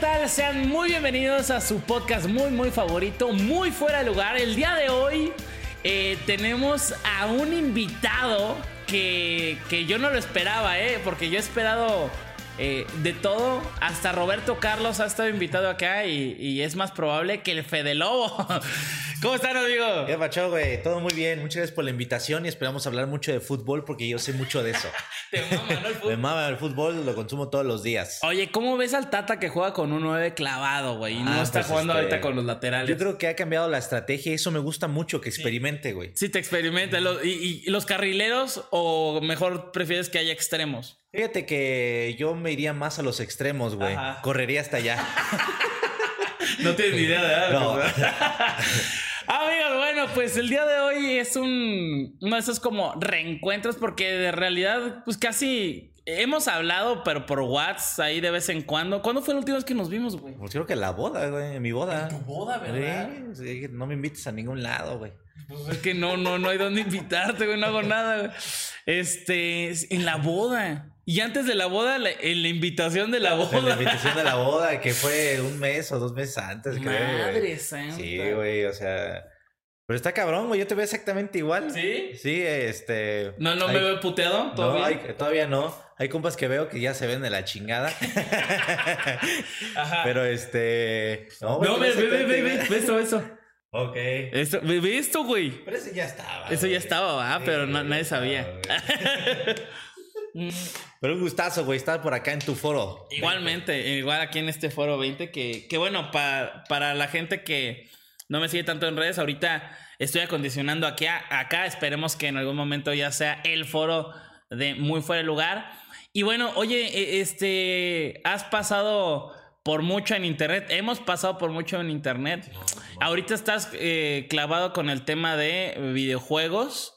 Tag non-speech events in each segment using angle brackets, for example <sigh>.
Tal? Sean muy bienvenidos a su podcast muy, muy favorito, muy fuera de lugar. El día de hoy eh, tenemos a un invitado que, que yo no lo esperaba, ¿eh? Porque yo he esperado eh, de todo. Hasta Roberto Carlos ha estado invitado acá y, y es más probable que el Fede Lobo. <laughs> ¿Cómo están, amigo? ¿Qué pacho, güey? Todo muy bien. Muchas gracias por la invitación y esperamos hablar mucho de fútbol porque yo sé mucho de eso. <laughs> Te mama, ¿no? El fútbol. Me mama el fútbol, lo consumo todos los días. Oye, ¿cómo ves al Tata que juega con un 9 clavado, güey? Y no Ah, está pues, jugando este, ahorita con los laterales. Yo creo que ha cambiado la estrategia y eso me gusta mucho que experimente, güey. Sí, te experimenta. Y los carrileros o mejor prefieres que haya extremos? Fíjate que yo me iría más a los extremos, güey. Ajá. Correría hasta allá. <laughs> No tienes ni idea de No. <laughs> Amigos, bueno, pues el día de hoy es un uno de esos como reencuentros porque de realidad pues casi hemos hablado pero por WhatsApp ahí de vez en cuando. ¿Cuándo fue la última vez que nos vimos, güey? Pues creo que la boda, güey. En mi boda. En tu boda, ¿verdad? Sí, sí, no me invites a ningún lado, güey. Pues es que no, no, no hay dónde invitarte, güey, no hago nada, güey. Este, en la boda. Y antes de la boda, la- en la invitación de la En la boda. invitación de la <laughs> boda, que fue un mes o dos meses antes, creo. Madre santa. Sí, güey, o sea. Pero está cabrón, güey. Yo te veo exactamente igual. ¿Sí? Sí, este. No, no hay- me veo puteado No, todavía. hay- todavía no. Hay compas que veo que ya se ven de la chingada. <laughs> Ajá. Pero este. No, No, ve, ve, ve, ve, ve, esto, eso. Ok. Esto, ve, esto, güey. Pero ese ya estaba. Eso ya estaba. Pero Sí, no- ya nadie sabía. <laughs> güey. Pero un gustazo, güey, estar por acá en tu foro. Igualmente, igual aquí en este foro 20, que, que bueno, pa- para la gente que no me sigue tanto en redes, ahorita estoy acondicionando aquí a- acá, esperemos que en algún momento ya sea el foro de muy fuera de lugar. Y bueno, oye, e- este, has pasado por mucho en internet, hemos pasado por mucho en internet. Ahorita estás eh, clavado con el tema de videojuegos,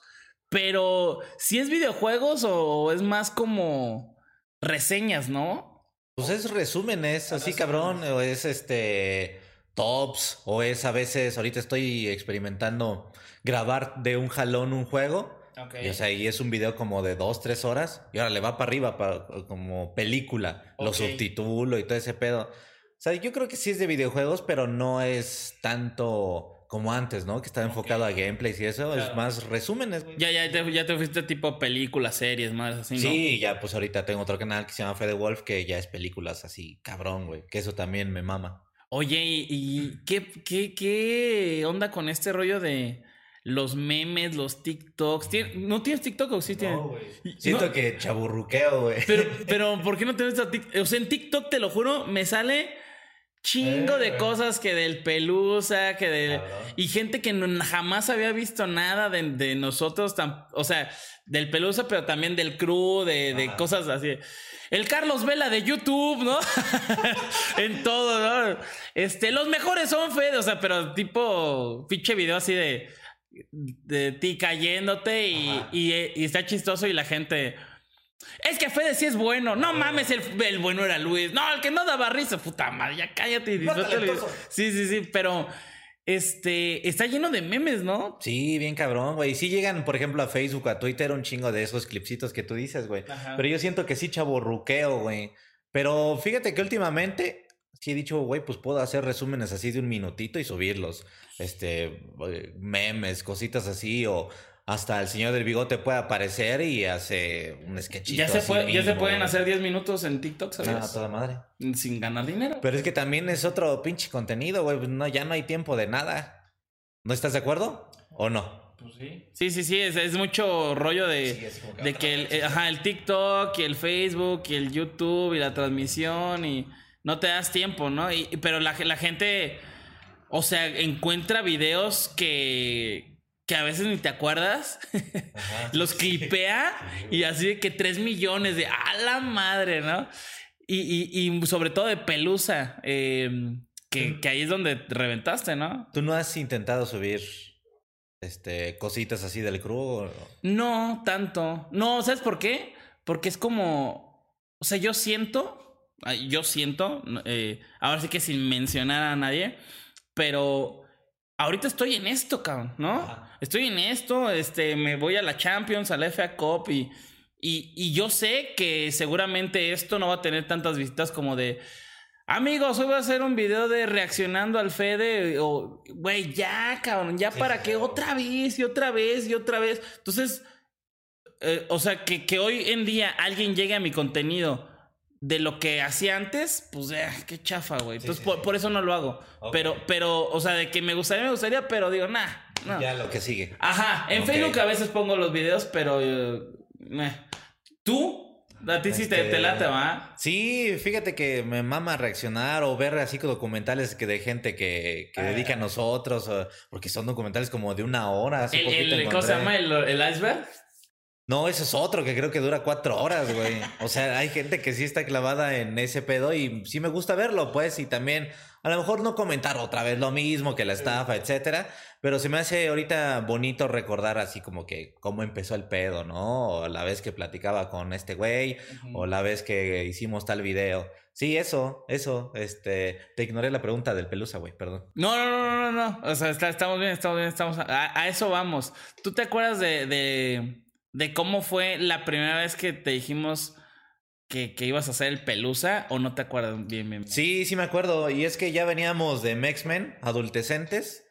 pero si es videojuegos o es más como reseñas, ¿no? Pues es resúmenes, así cabrón, o es este tops, o es a veces, ahorita estoy experimentando grabar de un jalón un juego. Ok. Y, o sea, y es un video como de dos, tres horas. Y ahora le va para arriba, pa- como película. Lo Ok. subtitulo y todo ese pedo. O sea, yo creo que sí es de videojuegos, pero no es tanto como antes, ¿no? Que estaba enfocado a gameplays y eso. Es más resúmenes. güey. Ya, ya, te, ya te fuiste tipo películas, series, más así, ¿no? Sí, ya pues ahorita tengo otro canal que se llama Fede Wolf, que ya es películas así, cabrón, güey. Que eso también me mama. Oye, ¿y, y qué, qué, qué onda con este rollo de los memes, los TikToks? ¿Tien- ¿No tienes TikTok o sí tienes? Y- Siento no, que chaburruqueo, güey. Pero, <laughs> pero, ¿por qué no te a TikTok? O sea, en TikTok, te lo juro, me sale chingo de Eh. cosas que del Pelusa, que de... Y gente que no- jamás había visto nada de, de nosotros, o sea, del Pelusa, pero también del crew, de, de cosas así. El Carlos Vela de YouTube, ¿no? <laughs> en todo, ¿no? Este, los mejores son Fede, o sea, pero tipo, pinche video así de, de ti cayéndote y, y, y está chistoso y la gente... Es que Fede sí es bueno. No mames, el, el bueno era Luis. No, el que no daba risa. Puta madre, ya cállate y talentoso. Sí, sí, sí, pero este está lleno de memes, ¿no? Sí, bien cabrón, güey. Sí llegan, por ejemplo, a Facebook, a Twitter, un chingo de esos clipsitos que tú dices, güey. Pero yo siento que sí chaborruqueo, güey. Pero fíjate que últimamente sí he dicho, güey, pues puedo hacer resúmenes así de un minutito y subirlos. Este, eh, memes, cositas así, o hasta el señor del bigote puede aparecer y hace un sketchito. Ya se, así puede- ya se pueden hacer 10 minutos en TikTok, Ah, ¿sabes? toda madre. Sin ganar dinero. Pero es que también es otro pinche contenido, güey. No, ya no hay tiempo de nada. ¿No estás de acuerdo? ¿O no? Pues sí. Sí, sí, sí, es, es mucho rollo de, Sí, que de que el, vez. eh, ajá, el TikTok y el Facebook y el YouTube y la transmisión y no te das tiempo, ¿no? Y, pero la, la gente, o sea, encuentra videos que, que a veces ni te acuerdas, <laughs> los clipea y así de que 3 millones de a la madre, ¿no? Y, y, sobre todo de Pelusa, em, que, que, ahí es donde reventaste, ¿no? ¿Tú no has intentado subir este, cositas así del crew? No, tanto. No, ¿sabes por qué? Porque es como, o sea, yo siento, yo siento, eh, ahora sí que sin mencionar a nadie, pero ahorita estoy en esto, cabrón, ¿no? Estoy en esto, este, me voy a la Champions, a la FA Cup y y, yo sé que seguramente esto no va a tener tantas visitas como de. Amigos, hoy voy a hacer un video de reaccionando al Fede. O, güey, ya, cabrón, ya para qué otra vez y otra vez y otra vez. Entonces, eh, o sea, que, que, hoy en día alguien llegue a mi contenido de lo que hacía antes, pues, eh, qué chafa, güey. Entonces, por, eso no lo hago. Pero, pero, o sea, de que me gustaría, me gustaría, pero digo, nah. No. Ya lo que sigue. Ajá, en Facebook a veces pongo los videos, pero. Eh, ¿Tú? A ti sí te, este, late, ¿va? Sí, fíjate que me mama reaccionar o ver así documentales que de gente que, que dedica a nosotros, porque son documentales como de una hora. Hace ¿El, ¿Cómo se llama? ¿El, iceberg? No, ese es otro que creo que dura cuatro horas, güey. O sea, hay gente que sí está clavada en ese pedo y sí me gusta verlo, pues, y también a lo mejor no comentar otra vez lo mismo que la estafa, etcétera, pero se me hace ahorita bonito recordar así como que cómo empezó el pedo, ¿no? O la vez que platicaba con este güey, o la vez que hicimos tal video. Sí, eso, eso, este, te ignoré la pregunta del pelusa, güey, perdón. No, no, no, no, no, o sea, estamos bien, estamos bien, estamos, a, eso vamos. ¿Tú te acuerdas de, de, de, cómo fue la primera vez que te dijimos que, que ibas a hacer el pelusa o no te acuerdas bien, bien? Sí, sí me acuerdo, y es que ya veníamos de Mexmen, adultecentes,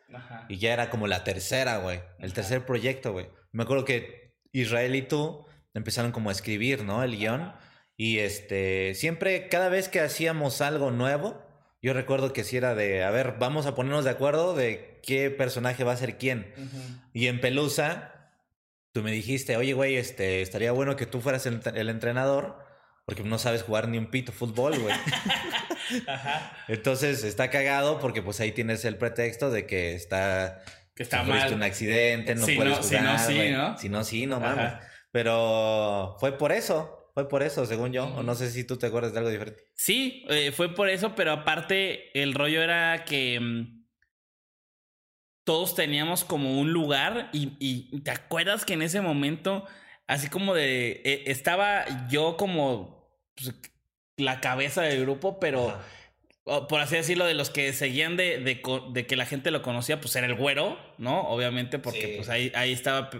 y ya era como la tercera, güey. El tercer proyecto, güey. Me acuerdo que Israel y tú empezaron como a escribir, ¿no? El guion. Y este, siempre, cada vez que hacíamos algo nuevo, yo recuerdo que si era de, a ver, vamos a ponernos de acuerdo de qué personaje va a ser quién. Y en Pelusa, tú me dijiste, oye, güey, este, estaría bueno que tú fueras el entrenador porque no sabes jugar ni un pito fútbol, güey. <laughs> Ajá. Entonces está cagado porque pues ahí tienes el pretexto de que está... Que está mal. un accidente, no puedes jugar. Si no, sí, ¿no? Si no, sí, no mames. Pero fue por eso, fue por eso, según yo. O no sé si tú te acuerdas de algo diferente. Sí, eh, fue por eso, pero aparte el rollo era que mm, todos teníamos como un lugar y, y, te acuerdas que en ese momento, así como de, eh, estaba yo como pues, la cabeza del grupo, pero por así decirlo, de los que seguían de, de, que la gente lo conocía, pues era el güero, ¿no? Obviamente, porque pues ahí, ahí estaba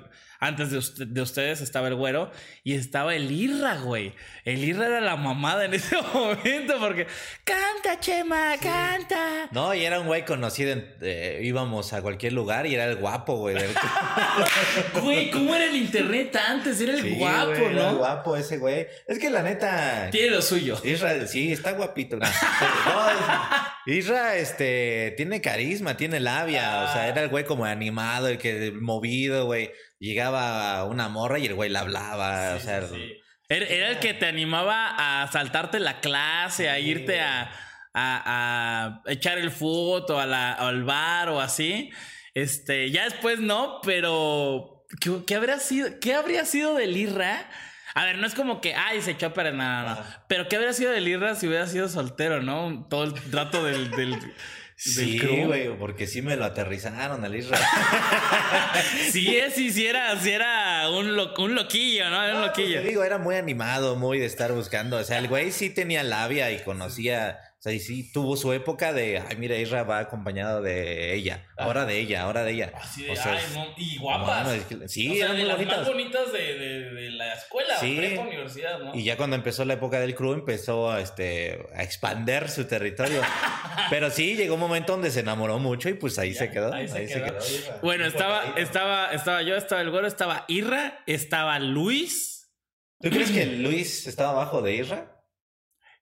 antes de, de, ustedes estaba el güero y estaba el Irra, güey. El Irra era la mamada en <laughs> ese momento porque canta, Chema, canta. No, y era un güey conocido. Eh, íbamos a cualquier lugar y era el guapo, güey. <laughs> güey, ¿cómo era el internet antes? Era el guapo, ¿no? Era el guapo ese güey. Es que la neta. Tiene lo suyo. Isra, sí, está guapito. No, <laughs> Isra, este, tiene carisma, tiene labia. O sea, era el güey como animado, el que movido, güey llegaba una morra y el güey la hablaba, o sea... Era, el que te animaba a saltarte la clase, a irte a, a, echar el foto a la, al bar o así. Este, ya después no, pero ¿qué, habría sido, qué habría sido del Irra? A ver, no es como que, ay, se echó para nada, Pero ¿qué habría sido del Irra si hubiera sido soltero, no? Todo el rato del, del <laughs> Sí, güey, porque sí me lo aterrizaron al Israel. <laughs> sí, sí, sí era, sí era un, un loquillo, ¿no? Era un loquillo. Te digo, era muy animado, muy de estar buscando. O sea, el güey sí tenía labia y conocía o sea, y sí tuvo su época de, ay, mira, Isra va acompañado de ella, ah. ahora de ella, ahora de ella. Así de, ay, y guapas. sí, o sea, eran muy las bonitas. más bonitas de, de, la escuela, sí. prepa, universidad, ¿no? Y ya cuando empezó la época del crew, empezó a, este, a expander su territorio. <laughs> Pero sí, llegó un momento donde se enamoró mucho y pues ahí se quedó. Ahí, se, quedó. bueno, estaba, estaba, estaba yo, estaba el güero, estaba Irra, estaba Luis. ¿Tú crees que Luis estaba abajo de Irra?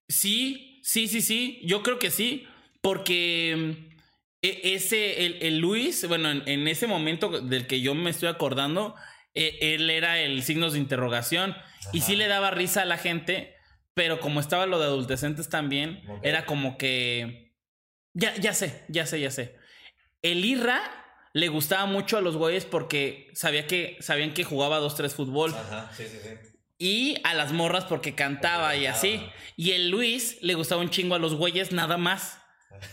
Sí, Sí, sí, sí, yo creo que sí, porque mm, e, ese, el, Luis, bueno, en, ese momento del que yo me estoy acordando, e, él era el signo de interrogación y sí le daba risa a la gente, pero como estaba lo de adolescentes también, era como que... Ya, ya sé, ya sé, ya sé. El Irra le gustaba mucho a los güeyes porque sabía que, sabían que jugaba dos, tres fútbol. Ajá, sí, sí, sí. Y a las morras porque cantaba y así. Y el Luis le gustaba un chingo a los güeyes nada más.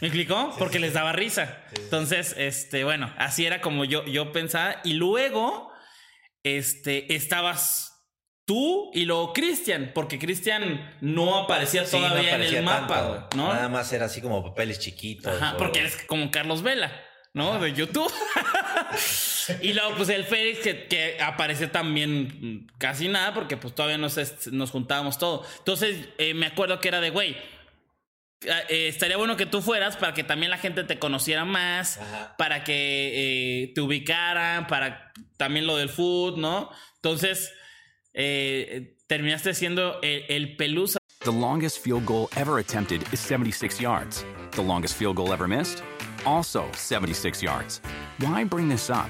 ¿Me explicó? Porque les daba risa. Entonces, este, bueno, así era como yo, yo pensaba. Y luego, este, estabas tú y luego Cristian, porque Cristian no aparecía no todavía en el mapa, tanto. ¿no? Nada más era así como papeles chiquitos. Ajá, o- porque eres como Carlos Vela, ¿no? De YouTube. <laughs> y luego, pues el Félix, que, que aparece también casi nada, porque pues todavía nos, nos juntábamos todo. Entonces, eh, me acuerdo que era de, güey, eh, estaría bueno que tú fueras para que también la gente te conociera más, Ajá. para que eh, te ubicaran, para también lo del food, ¿no? Entonces, eh, terminaste siendo el, el pelusa. The longest field goal ever attempted is 76 yards. The longest field goal ever missed? Also 76 yards. Why bring this up?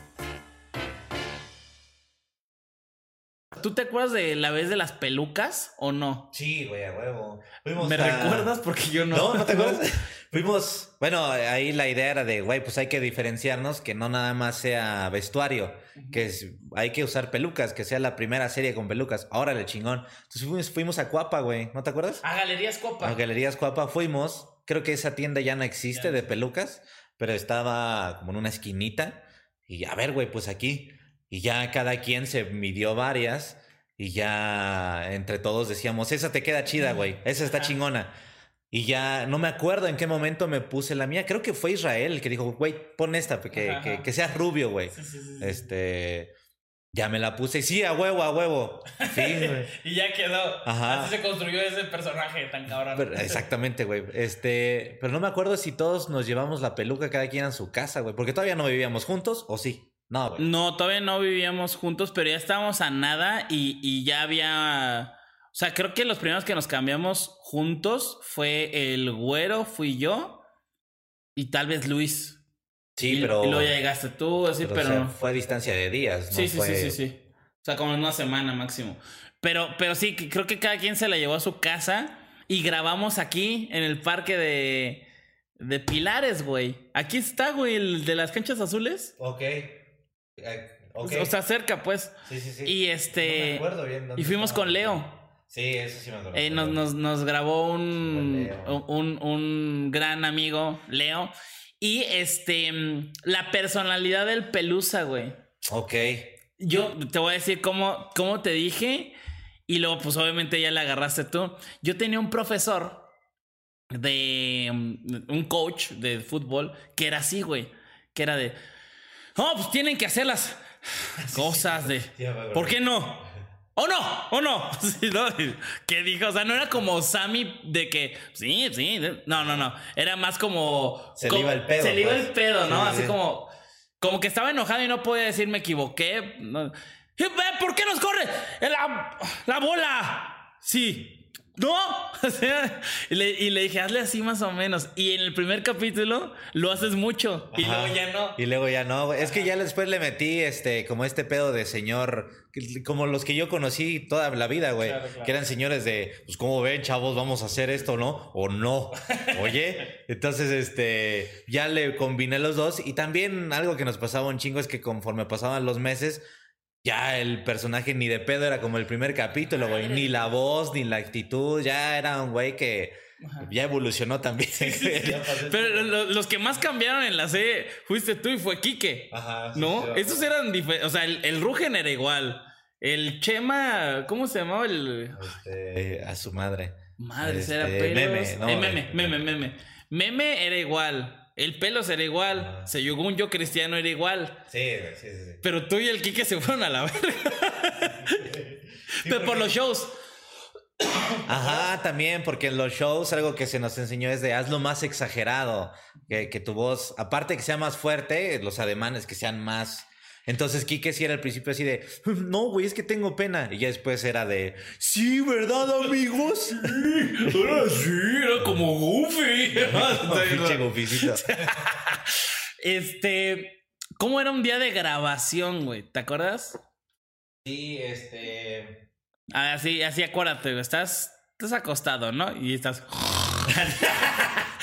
¿Tú te acuerdas de la vez de las pelucas o no? Sí, güey, a huevo. Fuimos ¿Me a- recuerdas? Porque yo no. No, ¿no te acuerdas? <laughs> Fuimos, bueno, ahí la idea era de, güey, pues hay que diferenciarnos, que no nada más sea vestuario, que es- hay que usar pelucas, que sea la primera serie con pelucas. Ahora le chingón. Entonces fuimos, fuimos a Cuapa, güey, ¿no te acuerdas? A Galerías Copa. A Galerías Cuapa fuimos, creo que esa tienda ya no existe de pelucas, pero estaba como en una esquinita. Y a ver, güey, pues aquí. Y ya cada quien se midió varias. Y ya entre todos decíamos, esa te queda chida, güey. Esa está chingona. Y ya no me acuerdo en qué momento me puse la mía. Creo que fue Israel el que dijo, güey, pon esta, que, Ajá, que, ajá. que sea rubio, güey. Sí, sí, sí, sí. Este. Ya me la puse. Sí, a huevo, a huevo. <laughs> Y ya quedó. Ajá. Así se construyó ese personaje tan cabrón. Pero- exactamente, güey. Este, pero no me acuerdo si todos nos llevamos la peluca cada quien a su casa, güey, porque todavía no vivíamos juntos, ¿o sí? No, güey. No, todavía no vivíamos juntos, pero ya estábamos a nada y, y ya había. O sea, creo que los primeros que nos cambiamos juntos fue el güero, fui yo y tal vez Luis. Sí, y, pero. y luego ya llegaste tú, así, pero, pero, o sea, no. fue a distancia de días, ¿no? Sí, sí, fue- sí, sí, sí. O sea, como en una semana máximo. Pero, pero sí, creo que cada quien se la llevó a su casa y grabamos aquí en el parque de, de Pilares, güey. Aquí está, güey, el de las canchas azules. Ok. O sea, cerca, pues. sí, sí, sí. Y este. No me acuerdo bien y fuimos estaba. con Leo. Sí, eso sí me acuerdo. Eh, nos, nos, nos grabó un, un, un gran amigo, Leo. Y este. La personalidad del Pelusa, güey. Ok. Yo te voy a decir cómo, cómo te dije. Y luego, pues obviamente ya le agarraste tú. Yo tenía un profesor de. mm, Un coach de fútbol que era así, güey. Que era de. Oh, pues tienen que hacer las cosas de. ¿Por qué no? ¡Oh no! ¡Oh no! <laughs> ¿no? ¿Qué dijo? O sea, no era como Sammy de que. Sí, sí. No, no, no. Era más como. Se le como- iba el pedo, Se le iba pues. el pedo, ¿no? Sí, Así sí. como. Como que estaba enojado y no podía decir me equivoqué. No. ¿Por qué nos corre la, la bola? Sí. No. <laughs> O sea, y, le, y le dije, hazle así más o menos. Y en el primer capítulo lo haces mucho. Y luego ya no. Y luego ya no, güey. Es que ya después le metí este, como este pedo de señor, como los que yo conocí toda la vida, güey. Claro, claro. Que eran señores de, pues, ¿cómo ven, chavos? ¿Vamos a hacer esto, no? O no. <laughs> Oye. Entonces, este, ya le combiné los dos. Y también algo que nos pasaba un chingo es que conforme pasaban los meses, ya el personaje ni de pedo era como el primer capítulo, güey. Ni la voz, ni la actitud. Ya era un güey que ya evolucionó también. <laughs> Pero lo- los que más cambiaron en la serie fuiste tú y fue Quique. Ajá. ¿No? sí, Estos eran diferentes. O sea, el, el Rugen era igual. El Chema, ¿cómo se llamaba el. Este, a su madre. Madre, Este, era pelos. meme, no, Eh, meme, meme, meme. Meme era igual. El pelos era igual. Según yo, Cristiano era igual. Sí, sí, sí. sí. Pero tú y el Quique se fueron a la verga. Pero por los shows. Ajá, también, porque en los shows algo que se nos enseñó es de hazlo más exagerado, que, que tu voz, aparte que sea más fuerte, los ademanes que sean más, Entonces Quique sí era al principio así de, no, güey, es que tengo pena. Y ya después era de, sí, ¿verdad, amigos? Ahora sí, era como Goofy. <laughs> <laughs> Pinche gofisito. <laughs> este, ¿cómo era un día de grabación, güey? ¿Te acuerdas? Sí, este... Así, así acuérdate, güey. Estás, estás acostado, ¿no? Y estás...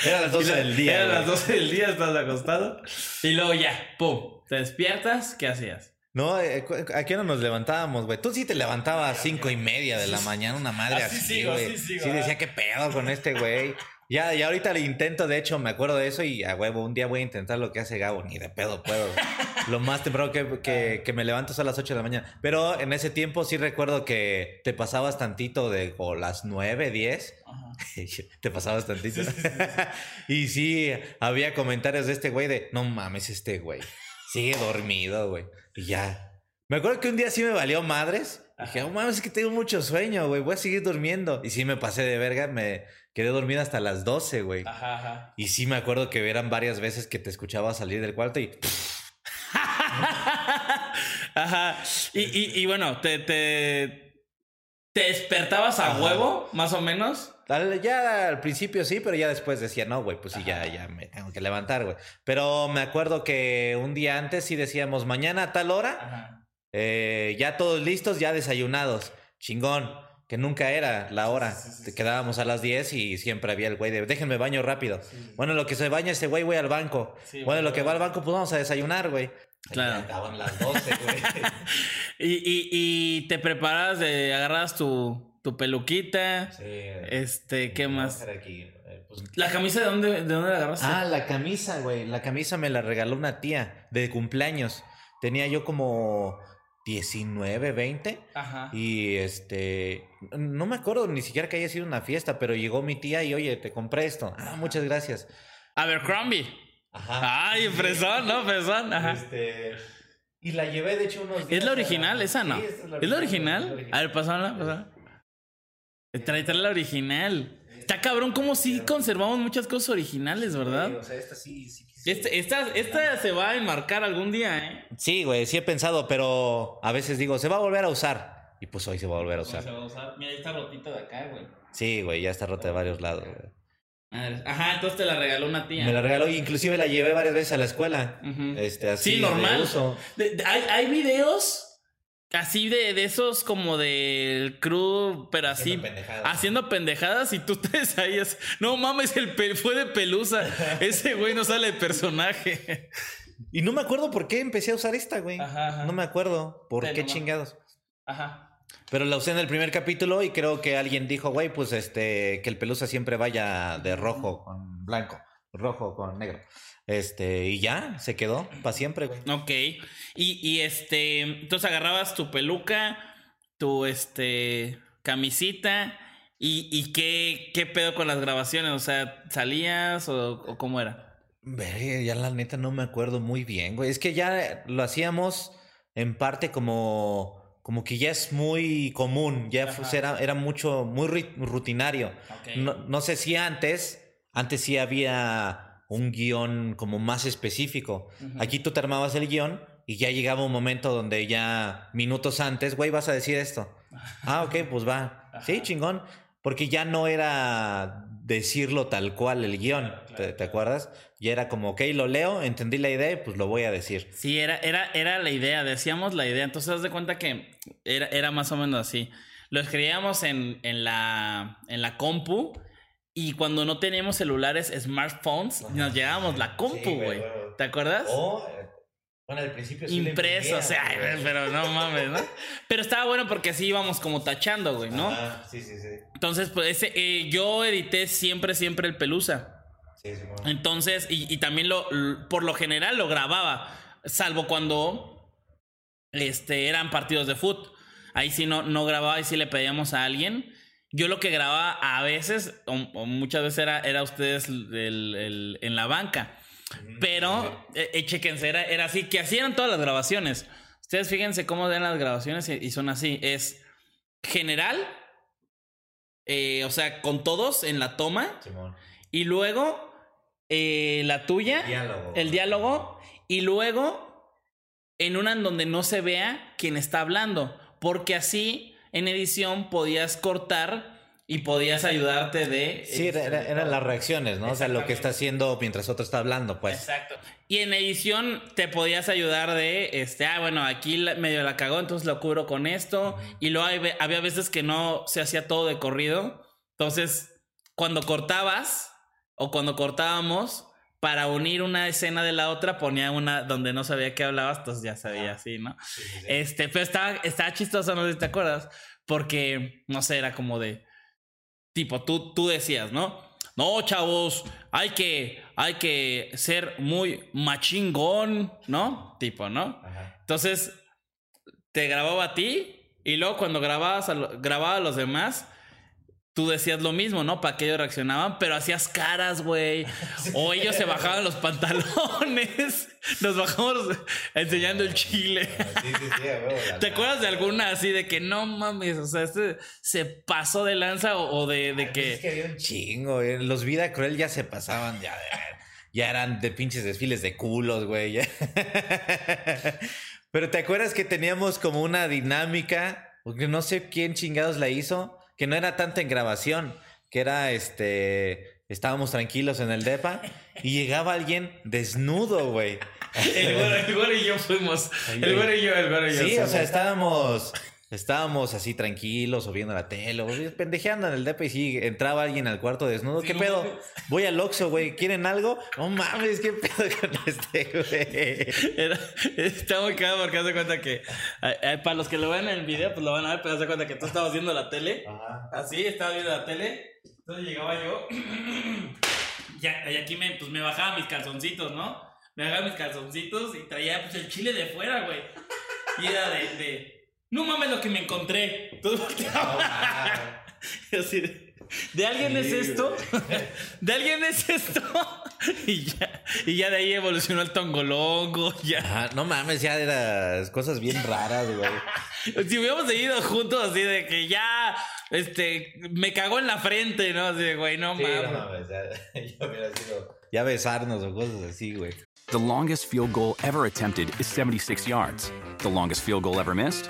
Era las 12 del día. Era güey. las 12 del día, estás acostado. Y luego ya, pum, te despiertas, ¿qué hacías? No, eh, ¿a qué hora nos levantábamos, güey? Tú sí te levantabas a cinco y media de la mañana, una madre Así así, sigo, güey. así sigo, Sí ah. decía, ¿qué pedo con este güey? Ya, ya ahorita le intento, de hecho, me acuerdo de eso y a huevo, un día voy a intentar lo que hace Gabo, ni de pedo puedo. lo más temprano que, que, que me levanto es a las 8 de la mañana. Pero en ese tiempo sí recuerdo que te pasabas tantito de o las 9, 10. <laughs> te pasabas tantito. <laughs> y sí, había comentarios de este güey de, no mames, este güey. Sigue dormido, güey. Y ya. Me acuerdo que un día sí me valió madres. Dije, no mames, es que tengo mucho sueño, güey. Voy a seguir durmiendo. Y sí me pasé de verga. Me quedé dormido hasta las 12, güey. Ajá, ajá. Y sí me acuerdo que eran varias veces que te escuchaba salir del cuarto y... <laughs> Ajá. Y, y, y bueno, te, te, te despertabas a Ajá. huevo, más o menos. Ya al principio sí, pero ya después decía, no, güey, pues sí, ya, ya me tengo que levantar, güey. Pero me acuerdo que un día antes sí decíamos, mañana a tal hora, eh, ya todos listos, ya desayunados. Chingón, que nunca era la hora. Te quedábamos a las 10 y siempre había el güey de, déjenme baño rápido. Bueno, lo que se baña ese güey, voy al banco. Bueno, lo güey. que va al banco, pues vamos a desayunar, güey. Claro. Ya Acaban las 12, güey. <laughs> Y, y, y te preparabas de, agarras tu, tu peluquita. Sí. Este, ¿qué a más? aquí, eh, pues, ¿La camisa de dónde, de dónde la agarraste? Ah, la camisa, güey. La camisa me la regaló una tía de cumpleaños. Tenía yo como 19, 20. Ajá. Y este, no me acuerdo ni siquiera que haya sido una fiesta, pero llegó mi tía y oye, te compré esto. Ah, muchas gracias. Abercrombie. Ajá. Ay, fresón, ¿no? Fresón. Ajá. Este, y la llevé de hecho unos días. ¿Es la a- original? Esa no. Sí, esta ¿Es la original? A ver, pasala, pasala. Trae, trae la original. Está cabrón, como si conservamos muchas cosas originales, Sí, ¿verdad? o sea, esta sí, sí quisiera. Este, esta, esta se va a enmarcar algún día, ¿eh? Sí, güey, sí he pensado, pero a veces digo, se va a volver a usar. Y pues hoy se va a volver a usar. Se va a usar. Mira, ahí está rotita de acá, güey. Sí, güey, ya está rota de varios lados, güey. Ajá, entonces te la regaló una tía. Me la regaló y inclusive la llevé varias veces a la escuela. Ujú. Este, así Sí, de normal. uso. De- de- hay, hay videos así de, de esos como del crew, pero así. Haciendo pendejadas. Haciendo pendejadas y tú <laughs> te ves ahí. no mames, el pe- fue de pelusa. <laughs> Ese güey no sale de personaje. Y no me acuerdo por qué empecé a usar esta, güey. Ajá, ajá. No me acuerdo por Sí, qué no chingados. Ajá. Pero la usé en el primer capítulo y creo que alguien dijo, güey, pues este, que el pelusa siempre vaya de rojo con blanco, rojo con negro. Este, y ya, se quedó para siempre, güey. Ok. Y, y este. Entonces agarrabas tu peluca, tu este. camisita. ¿Y, y qué, qué pedo con las grabaciones? O sea, ¿salías o, o cómo era? Verga, ya la neta no me acuerdo muy bien, güey. Es que ya lo hacíamos en parte como, como que ya es muy común, ya era, era mucho, muy ri- rutinario. Ok. No, no sé si antes, antes sí había un guion como más específico. Aquí tú te armabas el guion y ya llegaba un momento donde ya minutos antes, güey, vas a decir esto. <laughs> Ah, ok, pues va. Sí, chingón. Porque ya no era decirlo tal cual el guion, Claro, ¿te, claro, te acuerdas? Ya era como, ok, lo leo, entendí la idea y pues lo voy a decir. Sí, era, era, era la idea, decíamos la idea. Entonces, haz de cuenta que era, era más o menos así. Lo escribíamos en, en, la, en la compu y cuando no teníamos celulares, smartphones, nos llevábamos la compu, güey. ¿Te acuerdas? O, eh, bueno, al principio sí Impreso, o sea, ay, <laughs> pero no mames, ¿no? Pero estaba bueno porque así íbamos como tachando, güey, ¿no? Ajá, sí, sí, sí. Entonces, pues ese, eh, yo edité siempre, siempre el pelusa. Sí, sí, bueno. Entonces, y, y también lo, por lo general lo grababa, salvo cuando este, eran partidos de fútbol. Ahí sí no, no grababa y sí le pedíamos a alguien. Yo lo que grababa a veces, o, o muchas veces era, era ustedes el- el- en la banca. Pero, eh, eh, chéquense, era, era así, que así eran todas las grabaciones. Ustedes fíjense cómo eran las grabaciones y, y son así. Es general, eh, o sea, con todos en la toma. Simón. Y luego eh, la tuya, Diálogo. el diálogo. Y luego en una en donde no se vea quién está hablando, porque así en edición podías cortar y podías ayudarte de... Sí, era- eran las reacciones, ¿no? O sea, lo que está haciendo mientras otro está hablando, pues. Exacto. Y en edición te podías ayudar de, este, ah, bueno, aquí medio la cagó, entonces lo cubro con esto. Y luego hay había veces que no se hacía todo de corrido. Entonces, cuando cortabas o cuando cortábamos, para unir una escena de la otra, ponía una donde no sabía qué hablabas, entonces ya sabía así, ¿no? Este, pero estaba, estaba chistoso, no sé si te acuerdas, porque, no sé, era como de, tipo, tú, tú decías, ¿no? No, chavos, hay que, hay que ser muy machingón, ¿no? Tipo, ¿no? Ajá. Entonces, te grababa a ti y luego cuando grababas a, grababa a los demás, tú decías lo mismo, ¿no? Para que ellos reaccionaban, pero hacías caras, güey. <laughs> O ellos se bajaban los pantalones. <laughs> Nos bajamos enseñando el chile. Sí, sí, sí, ¿Te acuerdas de alguna así de que no mames? O sea, este se pasó de lanza o, de, de Es que. que había un chingo, güey. Los Vida Cruel ya se pasaban, ya, ya eran de pinches desfiles de culos, güey. ya. <laughs> Pero ¿te acuerdas que teníamos como una dinámica? Porque no sé quién chingados la hizo, que no era tanto en grabación, que era este. Estábamos tranquilos en el depa y llegaba alguien desnudo, güey. El güero, el güero y yo fuimos. El güero y yo, el güero y yo. Sí, o sea, estábamos, estábamos así tranquilos o viendo la tele o pendejeando en el depa y sí, entraba alguien al cuarto desnudo. ¿Qué pedo? Voy al Oxxo, güey. ¿Quieren algo? No mames, ¿qué pedo con este, güey? Era- está muy cagado porque hace cuenta que. eh, eh, para los que lo ven en el video, pues lo van a ver, pero hace cuenta que tú estabas viendo la tele. Así, estaba viendo la tele. Entonces llegaba yo. <clears throat> ya, y aquí me, pues me bajaba mis calzoncitos, ¿no? Me bajaba mis calzoncitos y traía pues el chile de fuera, güey. Y era de. de no mames lo que me encontré. <laughs> Así de, ¿de alguien es esto? <laughs> ¿De alguien es esto? <laughs> Y ya, y ya de ahí evolucionó el tongolongo. Ya. Ajá, no mames, ya eran cosas bien raras, güey. Si hubiéramos seguido juntos así de que ya, este, me cagó en la frente, ¿no? Así de, güey, no Sí, no mames. mames, ya, ya hubiera sido. Ya besarnos o cosas así, güey. The longest field goal ever attempted is 76 yards. The longest field goal ever missed?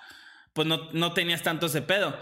pues no, no tenías tanto ese pedo.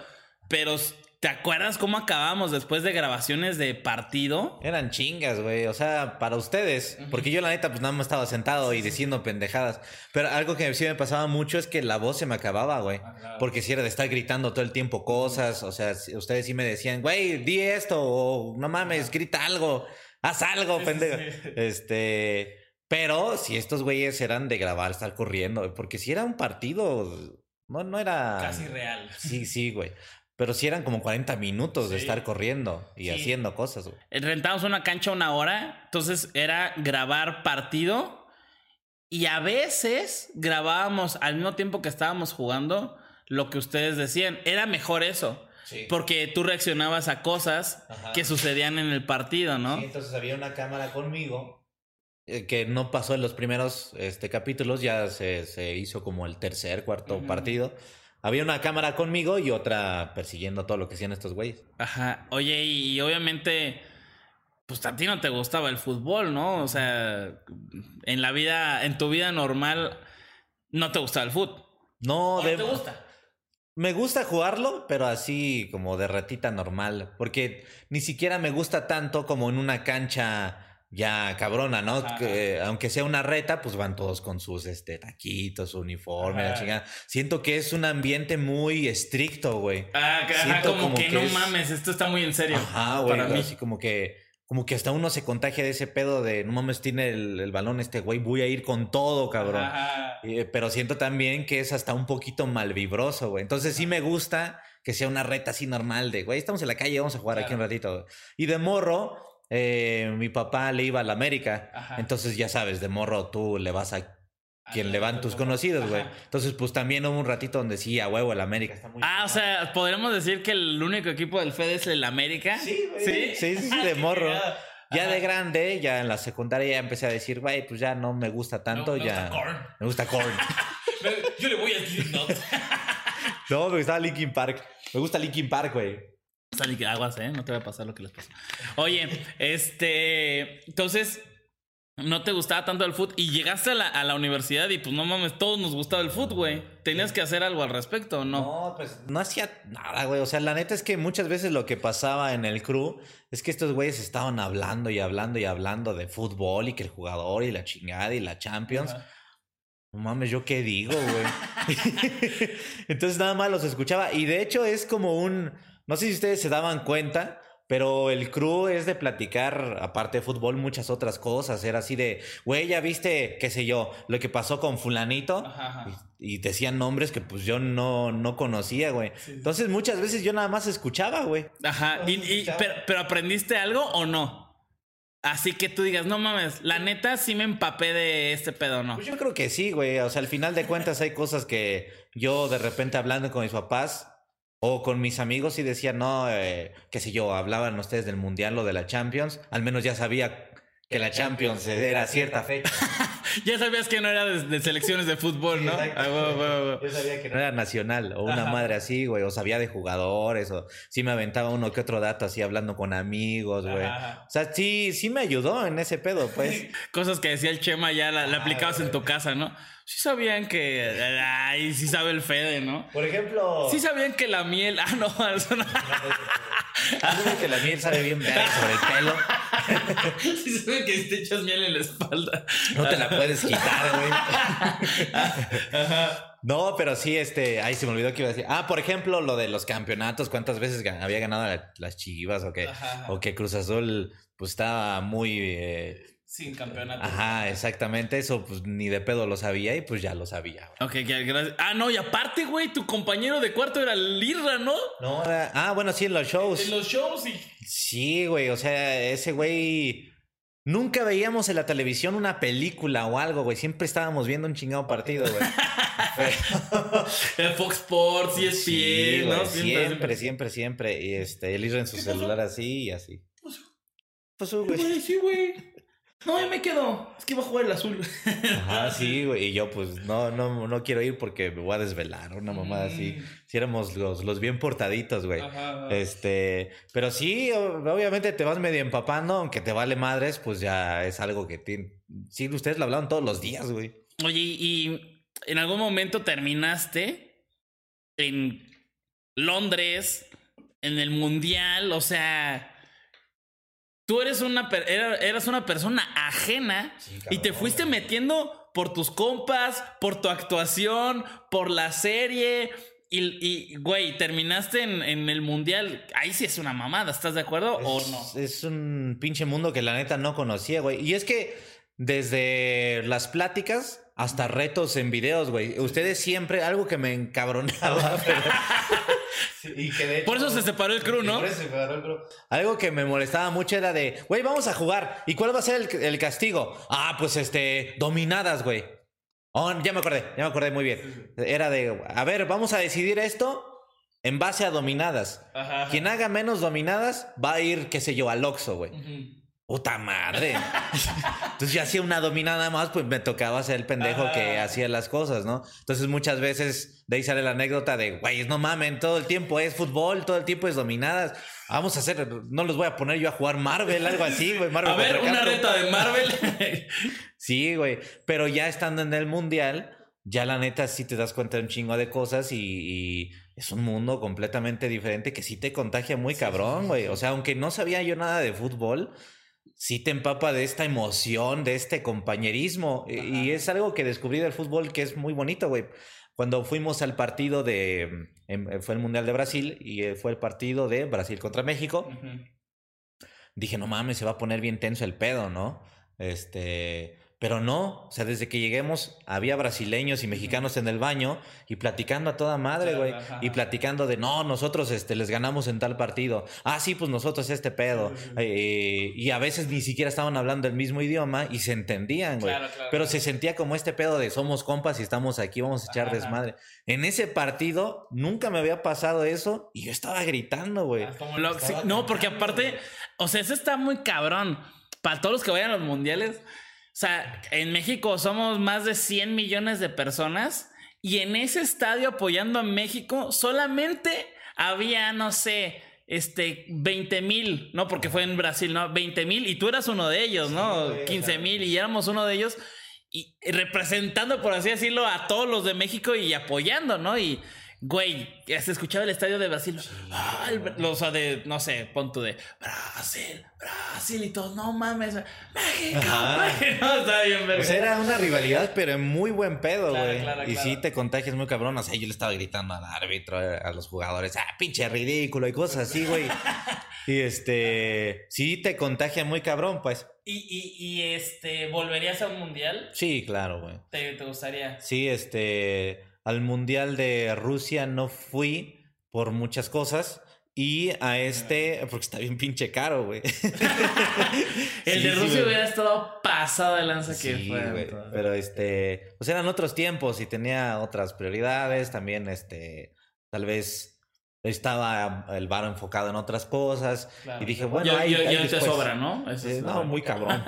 Pero, ¿te acuerdas cómo acabamos después de grabaciones de partido? Eran chingas, güey. O sea, para ustedes. Porque yo, la neta, pues nada más estaba sentado y diciendo pendejadas. Pero algo que sí me pasaba mucho es que la voz se me acababa, güey. Porque si era de estar gritando todo el tiempo cosas. O sea, ustedes sí me decían, güey, di esto. O no mames, grita algo. Haz algo, pendejo. Este. Pero si estos güeyes eran de grabar, estar corriendo. Porque si era un partido. No, no era. Casi real. <laughs> Sí, sí, güey. Pero sí eran como 40 minutos de estar corriendo y Sí. haciendo cosas, güey. Rentamos una cancha una hora, entonces era grabar partido y a veces grabábamos al mismo tiempo que estábamos jugando lo que ustedes decían. Era mejor eso, Sí. porque tú reaccionabas a cosas Ajá. que sucedían en el partido, ¿no? Sí, entonces había una cámara conmigo eh, que no pasó en los primeros este, capítulos, ya se, se hizo como el tercer, cuarto partido. Había una cámara conmigo y otra persiguiendo todo lo que hacían estos güeyes. Ajá. Oye, y obviamente, pues a ti no te gustaba el fútbol, ¿no? O sea, en la vida, en tu vida normal, no te gustaba el fútbol. No, ¿O de- ¿Te gusta? me gusta jugarlo, pero así como de ratita normal, porque ni siquiera me gusta tanto como en una cancha ya cabrona, ¿no? Que, aunque sea una reta, pues van todos con sus este, taquitos, su uniforme, la chingada. Siento que es un ambiente muy estricto, güey. Ah, como, como que, que no es- mames, esto está muy en serio. Ajá, güey. Para mí. Así como que, como que hasta uno se contagia de ese pedo de no mames, tiene el, el balón este güey, voy a ir con todo, cabrón. Ajá. Eh, pero siento también que es hasta un poquito malvibroso, güey. Entonces sí me gusta que sea una reta así normal de, güey, estamos en la calle, vamos a jugar aquí un ratito. Y de morro, eh, mi papá le iba a la América. Ajá. Entonces ya sabes, de morro tú le vas a quien le van tus conocidos, güey. Entonces, pues también hubo un ratito donde sí, a huevo, el América está muy. Ah, o sea, podríamos decir que el único equipo del Fed es el América. Sí, güey. Sí, sí, sí, <laughs> de morro. Ya de grande, ya en la secundaria ya empecé a decir, güey, pues ya no me gusta tanto, me ya. Gusta corn. Me gusta Korn. <laughs> Yo le voy a decir no. <laughs> no, me gustaba Linkin Park. Me gusta Linkin Park, güey. Aguas, ¿eh? No te va a pasar lo que les pasó. Oye, este. Entonces, no te gustaba tanto el fútbol y llegaste a la, a la, universidad y pues no mames, todos nos gustaba el fútbol, güey. ¿Tenías que hacer algo al respecto o no? No, pues no hacía nada, güey. O sea, la neta es que muchas veces lo que pasaba en el crew es que estos güeyes estaban hablando y hablando y hablando de fútbol y que el jugador y la chingada y la Champions. No mames, ¿yo qué digo, güey? <laughs> Entonces nada más los escuchaba. Y de hecho es como un... No sé si ustedes se daban cuenta, pero el crew es de platicar, aparte de fútbol, muchas otras cosas. Era así de, güey, ya viste, qué sé yo, lo que pasó con fulanito. Ajá, ajá. Y, y, decían nombres que pues yo no, no conocía, güey. Sí. Entonces muchas veces yo nada más escuchaba, güey. Ajá. Y, y, pero, pero, aprendiste algo o no? Así que tú digas, no mames, la neta sí me empapé de este pedo, ¿no? Pues yo creo que sí, güey. O sea, al final de cuentas hay cosas que yo de repente hablando con mis papás o con mis amigos y decía, no, eh, qué sé yo, hablaban ustedes del Mundial o de la Champions, al menos ya sabía que la Champions era cierta fecha. <laughs> ya sabías que no era de, de selecciones de fútbol, ¿no? Ah, bueno, bueno, bueno. Yo sabía que no era nacional o una Ajá. madre así, güey, o sabía de jugadores, o sí me aventaba uno que otro dato así hablando con amigos, güey. O sea, sí, sí me ayudó en ese pedo, pues. <laughs> Cosas que decía el Chema ya la, la aplicabas en tu casa, ¿no? Sí sabían que. Ay, sí sabe el Fede, ¿no? Por ejemplo. Sí sabían que la miel. <laughs> Ah, no, eso no. Que la miel sabe bien ver sobre el pelo. <laughs> Sí saben que te echas miel en la espalda. No te la puedes quitar, güey. No, pero sí, este. Ay, se me olvidó que iba a decir. Ah, por ejemplo, lo de los campeonatos. ¿Cuántas veces había ganado las chivas o que, Ajá. o que Cruz Azul, pues estaba muy. Eh, sin campeonato. Ajá, exactamente. Eso, pues ni de pedo lo sabía y pues ya lo sabía. Güey. Ok, gracias. Ah, no, y aparte, güey, tu compañero de cuarto era Lirra, ¿no? No, era... Ah, bueno, sí, en los shows. En los shows y. Sí, güey, o sea, ese güey. Nunca veíamos en la televisión una película o algo, güey. Siempre estábamos viendo un chingado partido, güey. <laughs> el Fox Sports, ESPN, sí, ¿no? Siempre, siempre, siempre, siempre. Y este, él hizo en su celular así y así. Pues, güey. Sí, güey. No, ya me quedo. Es que iba a jugar el azul. <laughs> Ajá, sí, güey. Y yo, pues, no, no, no quiero ir porque me voy a desvelar. Una mamada mm. así. Si éramos los, los bien portaditos, güey. Este. Pero sí, obviamente te vas medio empapando, aunque te vale madres, pues ya es algo que tiene. Sí, ustedes lo hablaban todos los días, güey. Oye, y en algún momento terminaste en Londres, en el Mundial, o sea tú eres una, eras una persona ajena sí, y te fuiste metiendo por tus compas, por tu actuación, por la serie. Y, y güey, terminaste en, en, el mundial. Ahí sí es una mamada, ¿estás de acuerdo es, o no? Es un pinche mundo que la neta no conocía, güey. Y es que desde las pláticas hasta retos en videos, güey. Ustedes siempre, algo que me encabronaba, <laughs> pero... <laughs> y que de hecho, por eso se separó el crew, ¿no? Por eso se separó el crew. Algo que me molestaba mucho era de, güey, vamos a jugar. ¿Y cuál va a ser el, el castigo? Ah, pues este, dominadas, güey. Oh, ya me acordé, ya me acordé muy bien. Era de, a ver, vamos a decidir esto en base a dominadas. Ajá, ajá. Quien haga menos dominadas va a ir, qué sé yo, al Oxxo, güey. Uh -huh. ¡Puta madre! Entonces yo hacía una dominada más, pues me tocaba ser el pendejo que hacía las cosas, ¿no? Entonces muchas veces de ahí sale la anécdota de, güey, no mamen, todo el tiempo es fútbol, todo el tiempo es dominadas. Vamos a hacer, no los voy a poner yo a jugar Marvel, algo así, güey. Marvel a ver, una reta de Marvel. sí, güey. Pero ya estando en el mundial, ya la neta sí te das cuenta de un chingo de cosas y, y es un mundo completamente diferente que sí te contagia muy sí, cabrón, güey. Sí, sí, o sea, aunque no sabía yo nada de fútbol sí te empapa de esta emoción, de este compañerismo. Ajá. Y es algo que descubrí del fútbol que es muy bonito, güey. Cuando fuimos al partido de... Fue el Mundial de Brasil y eh, fue el partido de Brasil contra México. Uh -huh. Dije, no mames, se va a poner bien tenso el pedo, ¿no? Este... Pero no, o sea, desde que lleguemos había brasileños y mexicanos en el baño y platicando a toda madre, güey. Y platicando de, no, nosotros este, les ganamos en tal partido. Ah, sí, pues nosotros este pedo. Eh, y a veces ni siquiera estaban hablando el mismo idioma y se entendían, güey. Pero se sentía como este pedo de somos compas y estamos aquí, vamos a echar desmadre. En ese partido nunca me había pasado eso y yo estaba gritando, güey. Ah, no, porque aparte, o sea, eso está muy cabrón. Para todos los que vayan a los mundiales sea, en México somos más de 100 millones de personas y en ese estadio apoyando a México solamente había, no sé, este, 20 mil, ¿no? Porque fue en Brasil, ¿no? 20 mil y tú eras uno de ellos, ¿no? 15 mil y éramos uno de ellos y representando, por así decirlo, a todos los de México y apoyando, ¿no? Y Güey, se escuchaba el estadio de Brasil. Ah, o sea, de, no sé, punto de Brasil, Brasil y todo. No mames, México. <laughs> No, está bien, verga. Sea, era una rivalidad, pero en muy buen pedo, güey. y sí te contagias muy cabrón. O sea, yo le estaba gritando al árbitro, a los jugadores, ah, pinche ridículo y cosas así, güey. <laughs> y este, sí te contagia muy cabrón, pues. ¿Y, y, y este, volverías a un mundial? Sí, claro, güey. ¿Te, ¿Te gustaría? Sí, este al Mundial de Rusia no fui por muchas cosas. Y a este, porque está bien pinche caro, güey. <laughs> el de Rusia hubiera estado pasado de lanza que fue. Pero este, pues eran otros tiempos y tenía otras prioridades. También, este, tal vez estaba el bar enfocado en otras cosas y dije, bueno, ahí, te sobra, ¿no? no, muy cabrón.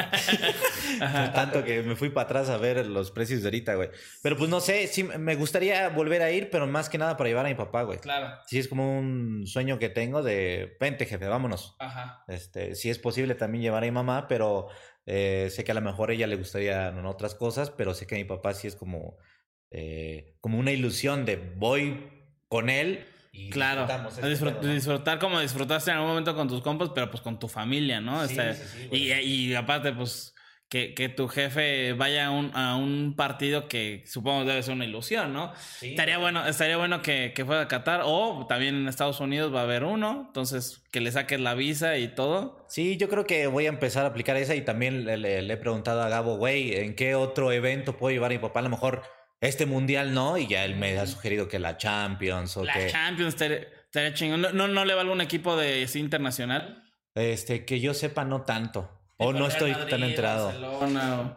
<laughs> Tanto que me fui para atrás a ver los precios de ahorita, güey. Pero pues no sé, sí me gustaría volver a ir, pero más que nada para llevar a mi papá, güey. Claro. Sí, es como un sueño que tengo de, vente, jefe, vámonos. Ajá. Este, sí es posible también llevar a mi mamá, pero eh, sé que a lo mejor a ella le gustaría en otras cosas, pero sé que a mi papá sí es como, eh, como una ilusión de voy con él claro, disfrutar, como disfrutaste en algún momento con tus compas, pero pues con tu familia, ¿no? Este, y, y, aparte, pues que, que, tu jefe vaya a un, a un, partido que supongo debe ser una ilusión, ¿no? estaría bueno, estaría bueno que, que, fuera a Qatar o también en Estados Unidos va a haber uno, entonces que le saques la visa y todo. Sí, yo creo que voy a empezar a aplicar esa y también le, le he preguntado a Gabo, güey, ¿en qué otro evento puedo llevar a mi papá? A lo mejor este mundial no, y ya él me ha sugerido que la Champions o la que. La Champions estaría chingón. ¿No, ¿No, le va algún equipo de internacional? Este, que yo sepa, no tanto. O no estoy tan enterado.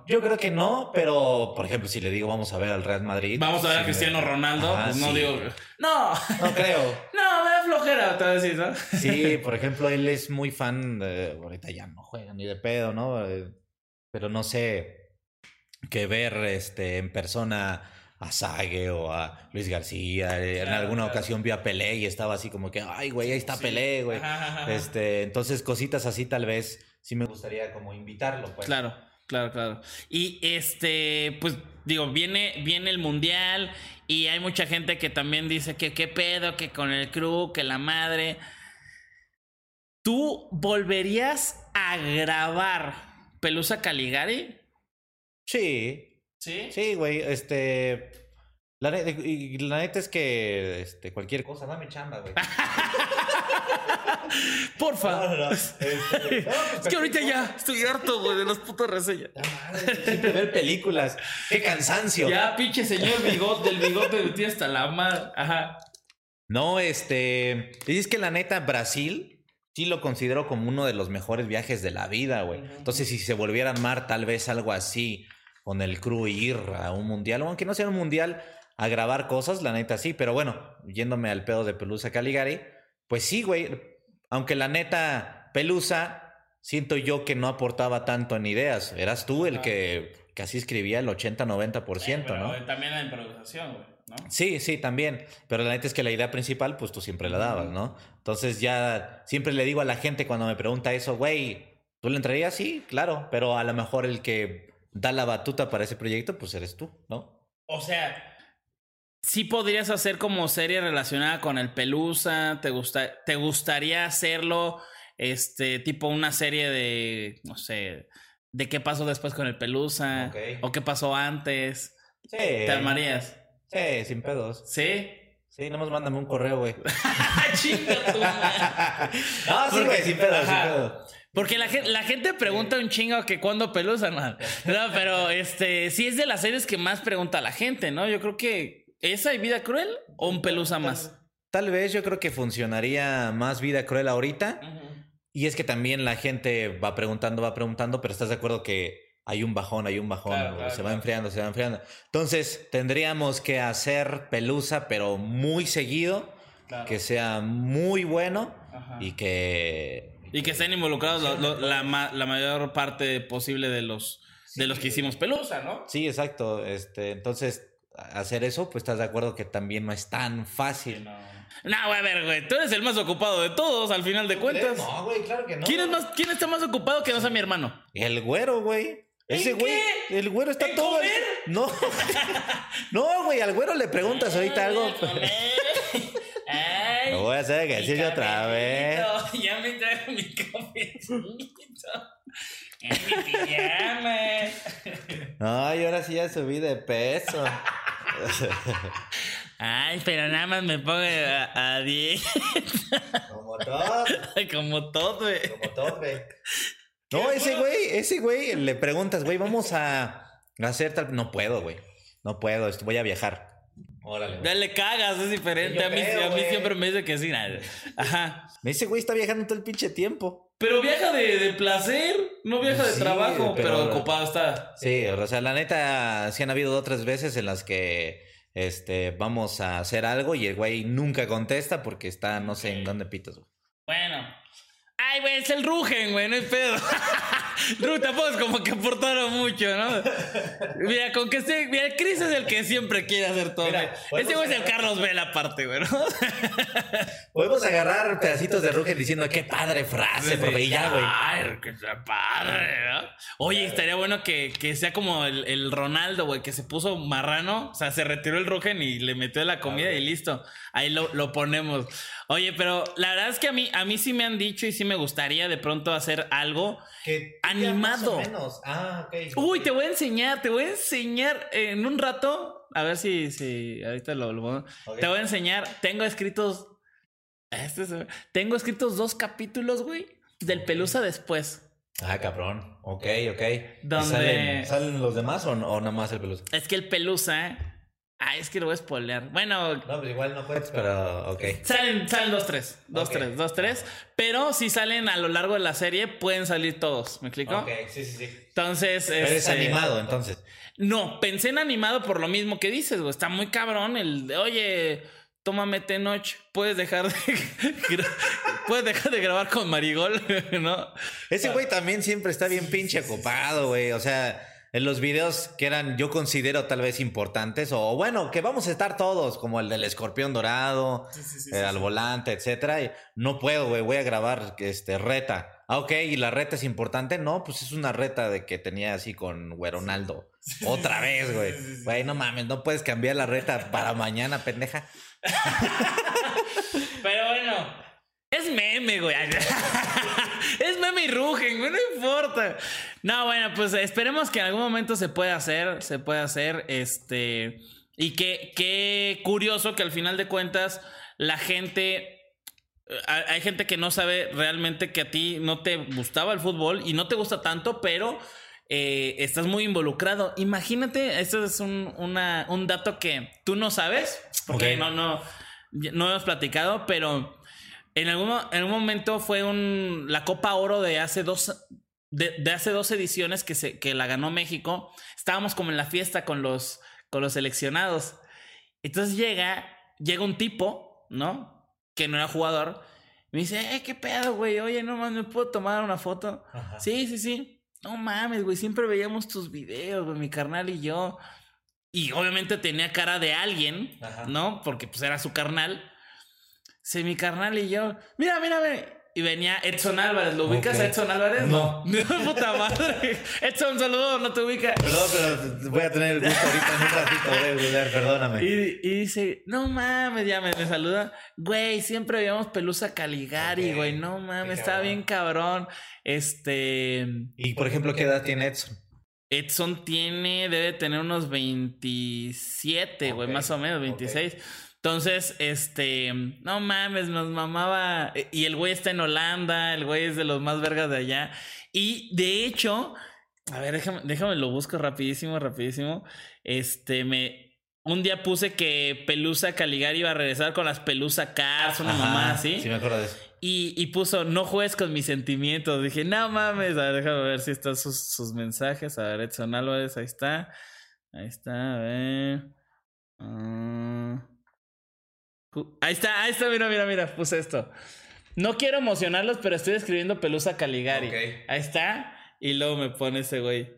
Yo creo que no, pero por ejemplo, si le digo vamos a ver al Real Madrid. Vamos a ver a Cristiano Ronaldo, pues no digo. No. No creo. <laughs> no, me da flojera, te decir, ¿no? sí, <laughs> por ejemplo, él es muy fan de. Ahorita ya no juega ni de pedo, ¿no? Eh, pero no sé. Que ver este en persona a Sague o a Luis García. en alguna ocasión vi a Pelé y estaba así como que, ay, güey, ahí está Pelé, güey. Este, entonces, cositas así tal vez sí me gustaría como invitarlo, pues. Claro, claro, claro. Y este, pues digo, viene, viene el mundial y hay mucha gente que también dice que qué pedo, que con el crew, que la madre. ¿Tú volverías a grabar Pelusa Caligari? Sí, ¿Sí? Sí, güey, este... La, y la neta es que este, cualquier cosa, dame chamba, güey. <laughs> Porfa. No, no, este, es que ahorita ya estoy harto, güey, de las putas reseñas. Siempre ver películas. Qué cansancio. Ya, pinche señor bigote, del bigote de ti hasta la madre. Ajá. No, este. Es que la neta, Brasil sí lo considero como uno de los mejores viajes de la vida, güey. Entonces, si se volviera a armar tal vez algo así con el crew ir a un mundial, aunque no sea un mundial, a grabar cosas, la neta sí, pero bueno, yéndome al pedo de Pelusa Caligari, pues sí, güey, aunque la neta Pelusa, siento yo que no aportaba tanto en ideas, eras tú el que casi escribía el 80-90%, ¿no? También la improvisación, güey. ¿No? Sí, sí, también. Pero la neta es que la idea principal, pues tú siempre la dabas, ¿no? Entonces ya siempre le digo a la gente cuando me pregunta eso, güey, ¿tú le entrarías? Sí, claro, pero a lo mejor el que da la batuta para ese proyecto, pues eres tú, ¿no? O sea, sí podrías hacer como serie relacionada con el Pelusa, te, gusta, te gustaría hacerlo, este, tipo una serie de, no sé, de qué pasó después con el Pelusa, o qué pasó antes. Sí. ¿Te armarías? Sí, sin pedos. ¿Sí? Sí, nomás mándame un correo, güey. <laughs> Chinga <laughs> No, sí, güey, sin pedos, sin pedos. Porque la, gen- la gente pregunta un chingo que cuándo pelusa, no. No, pero este, sí es de las series que más pregunta la gente, ¿no? Yo creo que esa y Vida Cruel o un pelusa más. Tal vez yo creo que funcionaría más vida cruel ahorita. Y es que también la gente va preguntando, va preguntando, pero estás de acuerdo que hay un bajón, hay un bajón, Claro, o claro, se va claro. enfriando, se va enfriando. Entonces, tendríamos que hacer pelusa, pero muy seguido, que sea muy bueno Ajá. y que... Y que estén involucrados lo- lo- la, ma- la mayor parte posible de los, de los que hicimos pelusa, ¿no? Sí, exacto. Este, entonces, hacer eso, pues estás de acuerdo que también no es tan fácil. No, güey, a ver, güey. Tú eres el más ocupado de todos, al final de cuentas. No, güey, claro que no. ¿Quién, es más, ¿Quién está más ocupado que no sea mi hermano? El güero, güey. Ese ¿En güey, qué? el güero está ¿En todo. comer? <laughs> No, <laughs> no, güey, al güero le preguntas <laughs> ahorita algo. Lo voy a hacer mi ejercicio otra vez. Ya me traigo mi cafecito. En mi pijama. Ay, ahora sí ya subí de peso. Ay, pero nada más me pongo a, a 10. Como todo, Como todo, güey. como todo, güey. No, ese güey, ese güey, le preguntas, güey, vamos a hacer tal. No puedo, güey. No puedo, voy a viajar. Órale. Ya le cagas, es diferente. Yo A mí, creo, a mí siempre me dice que sí. nada. Ajá. Ese güey está viajando todo el pinche tiempo. Pero viaja de, de placer, no viaja de Sí, trabajo, pero, pero- ocupado está. Sí, o sea, la neta, sí han habido dos o tres veces en las que este, vamos a hacer algo y el güey nunca contesta porque está no sé en dónde pitos, güey. Bueno. Ay, güey, es el Rugen, güey, no es pedo. <laughs> Ru, tampoco es como que aportaron mucho, ¿no? Mira, con que esté. Mira, el Chris es el que siempre quiere hacer todo. Mira. Ese güey es el Carlos Vela aparte, güey, ¿no? Podemos agarrar pedacitos de Rugen diciendo qué padre frase, profe, y ya, güey. Ay, sea padre, ¿no? Oye, estaría bueno que, que sea como el, el Ronaldo, güey, que se puso marrano, o sea, se retiró el Rugen y le metió la comida y listo. Ahí lo, lo ponemos. Oye, pero la verdad es que a mí, a mí sí me han dicho y sí me gustaría de pronto hacer algo. Que Animado. más o menos. Ah. Uy, te voy a enseñar, te voy a enseñar en un rato. A ver si, si ahorita lo, lo-. Te voy a enseñar. Tengo escritos. Este es- tengo escritos dos capítulos, güey. Del Pelusa después. Ah, cabrón. Ok, ok. Donde- ¿Salen, salen los demás o, o nada más el pelusa? Es que el Pelusa. Es que lo voy a spoilear. Bueno, No, pues igual no puedes, pero ok. salen, salen dos, tres. Dos, tres, dos, tres. Pero si salen a lo largo de la serie, pueden salir todos. ¿Me explico? Ok, sí, sí, sí. Entonces. Pero es este, animado, entonces. No, pensé en animado por lo mismo que dices, güey. Está muy cabrón el de, oye, tómame Tenoch, puedes dejar de <laughs> puedes dejar de grabar con Marigol, <laughs> ¿no? Ese güey también siempre está bien pinche ocupado, güey. O sea, en los videos que eran, yo considero tal vez importantes, o bueno, que vamos a estar todos, como el del escorpión dorado, eh, al volante, etcétera. y no puedo, güey, voy a grabar este reta. Ah, ok, y la reta es importante. No, pues es una reta de que tenía así con Güeronaldo. <laughs> Otra vez, güey. Güey, no mames, no puedes cambiar la reta para mañana, pendeja. <laughs> Pero bueno, es meme, güey. <laughs> Es meme y rugen, güey, no importa. No, bueno, pues esperemos que en algún momento se pueda hacer, se pueda hacer, este... Y que, qué curioso que al final de cuentas la gente... Hay gente que no sabe realmente que a ti no te gustaba el fútbol y no te gusta tanto, pero eh, estás muy involucrado. Imagínate, esto es un, una- un dato que tú no sabes, porque no, no, no hemos platicado, pero en algún, en algún momento fue un, la Copa Oro de hace dos, de, de hace dos ediciones que, se, que la ganó México. Estábamos como en la fiesta con los, con los seleccionados. Entonces llega, llega un tipo, ¿no? Que no era jugador. Me dice, eh, ¿qué pedo, güey? Oye, no mames, ¿me puedo tomar una foto? Sí, sí, sí. No mames, güey, siempre veíamos tus videos, güey, mi carnal y yo. Y obviamente tenía cara de alguien, Ajá. ¿no? Porque pues era su carnal. Sí, mi carnal y yo. Mira, mírame. Y venía Edson Álvarez. ¿Lo ubicas a Edson Álvarez? <laughs> No. Puta madre. Edson, saludos, no te ubicas. Perdón, pero voy a tener el gusto ahorita en un ratito de googlear, perdóname. Y, y dice, no mames, ya me, me saluda. Güey, siempre veíamos Pelusa Caligari, güey. No mames, cabrón. bien cabrón. Este. Y por ejemplo, ¿qué edad tiene Edson? Edson tiene, debe tener unos 27, güey, más o menos, ok. 26. Entonces, este, no mames, nos mamaba. Y el güey está en Holanda, el güey es de los más vergas de allá. Y de hecho, a ver, déjame, déjame lo busco rapidísimo, rapidísimo. Este, me. Un día puse que Pelusa Caligari iba a regresar con las Pelusa Cars, una mamá así. Sí, me acuerdo de eso. Y, y, puso, no juegues con mis sentimientos. Dije, no mames. A ver, déjame ver si están sus, sus mensajes. A ver, Edson Álvarez, ahí está. Ahí está, a ver. Uh... Ahí está, ahí está, mira, mira, mira, puse esto. No quiero emocionarlos, pero estoy escribiendo Pelusa Caligari. Okay. Ahí está. Y luego me pone ese güey.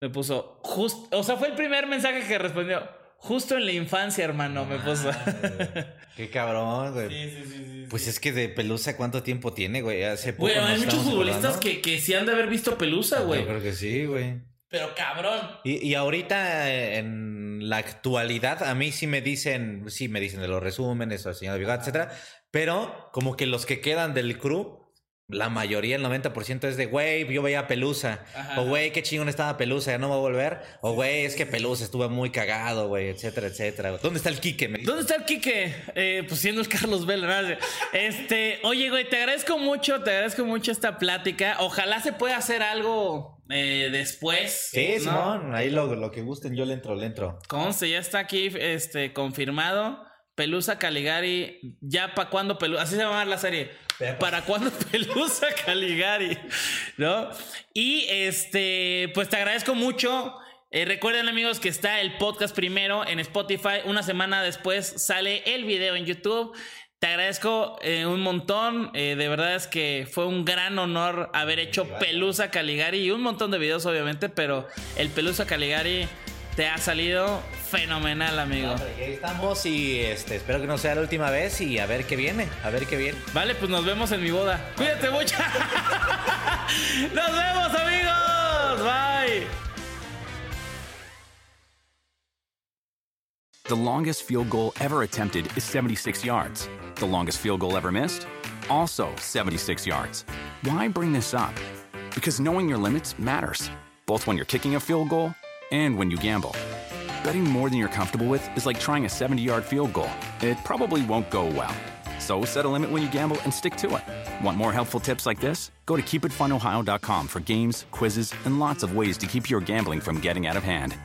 Me puso, just, o sea, fue el primer mensaje que respondió. Justo en la infancia, hermano, me puso. <laughs> Qué cabrón, güey. Sí, sí, sí, sí, Pues es que de Pelusa, ¿cuánto tiempo tiene, güey? Hace poco. Güey, hay muchos futbolistas que, que sí han de haber visto Pelusa, güey. Yo creo que sí, güey. Pero cabrón. Y, y, ahorita en la actualidad, a mí sí me dicen, sí me dicen de los resúmenes, o el señor Bigot, etcétera. Pero como que los que quedan del crew, la mayoría, el 90% es de, güey, yo veía Pelusa. Ajá. O, güey, qué chingón estaba Pelusa, ya no va a volver. O, güey, es que Pelusa estuvo muy cagado, güey, etcétera, etcétera. ¿Dónde está el Quique? ¿Dónde está el Quique? Eh, pues siendo el Carlos Vela. ¿no? Este, oye, güey, te agradezco mucho, te agradezco mucho esta plática. Ojalá se pueda hacer algo eh, después. Sí, ¿no? Simón, ahí lo, lo, que gusten, yo le entro, le entro. Conste, ya está aquí este, confirmado. Pelusa Caligari, ya para cuándo Pelusa, así se va a llamar la serie. ¿Para cuándo <laughs> Pelusa Caligari? ¿No? Y este, pues te agradezco mucho. Eh, recuerden amigos que está el podcast primero en Spotify. Una semana después sale el video en YouTube. Te agradezco eh, un montón. Eh, de verdad es que fue un gran honor haber hecho Pelusa Caligari y un montón de videos, obviamente, pero el Pelusa Caligari te ha salido fenomenal, amigo. Ahí estamos y este, espero que no sea la última vez y a ver qué viene, a ver qué viene. Vale, pues nos vemos en mi boda. Cuídate mucho. <laughs> nos vemos, amigos. Bye. The longest field goal ever attempted is 76 yards. The longest field goal ever missed? Also 76 yards. Why bring this up? Because knowing your limits matters, both when you're kicking a field goal and when you gamble. Betting more than you're comfortable with is like trying a 70 yard field goal. It probably won't go well. So set a limit when you gamble and stick to it. Want more helpful tips like this? Go to keepitfunohio.com for games, quizzes, and lots of ways to keep your gambling from getting out of hand.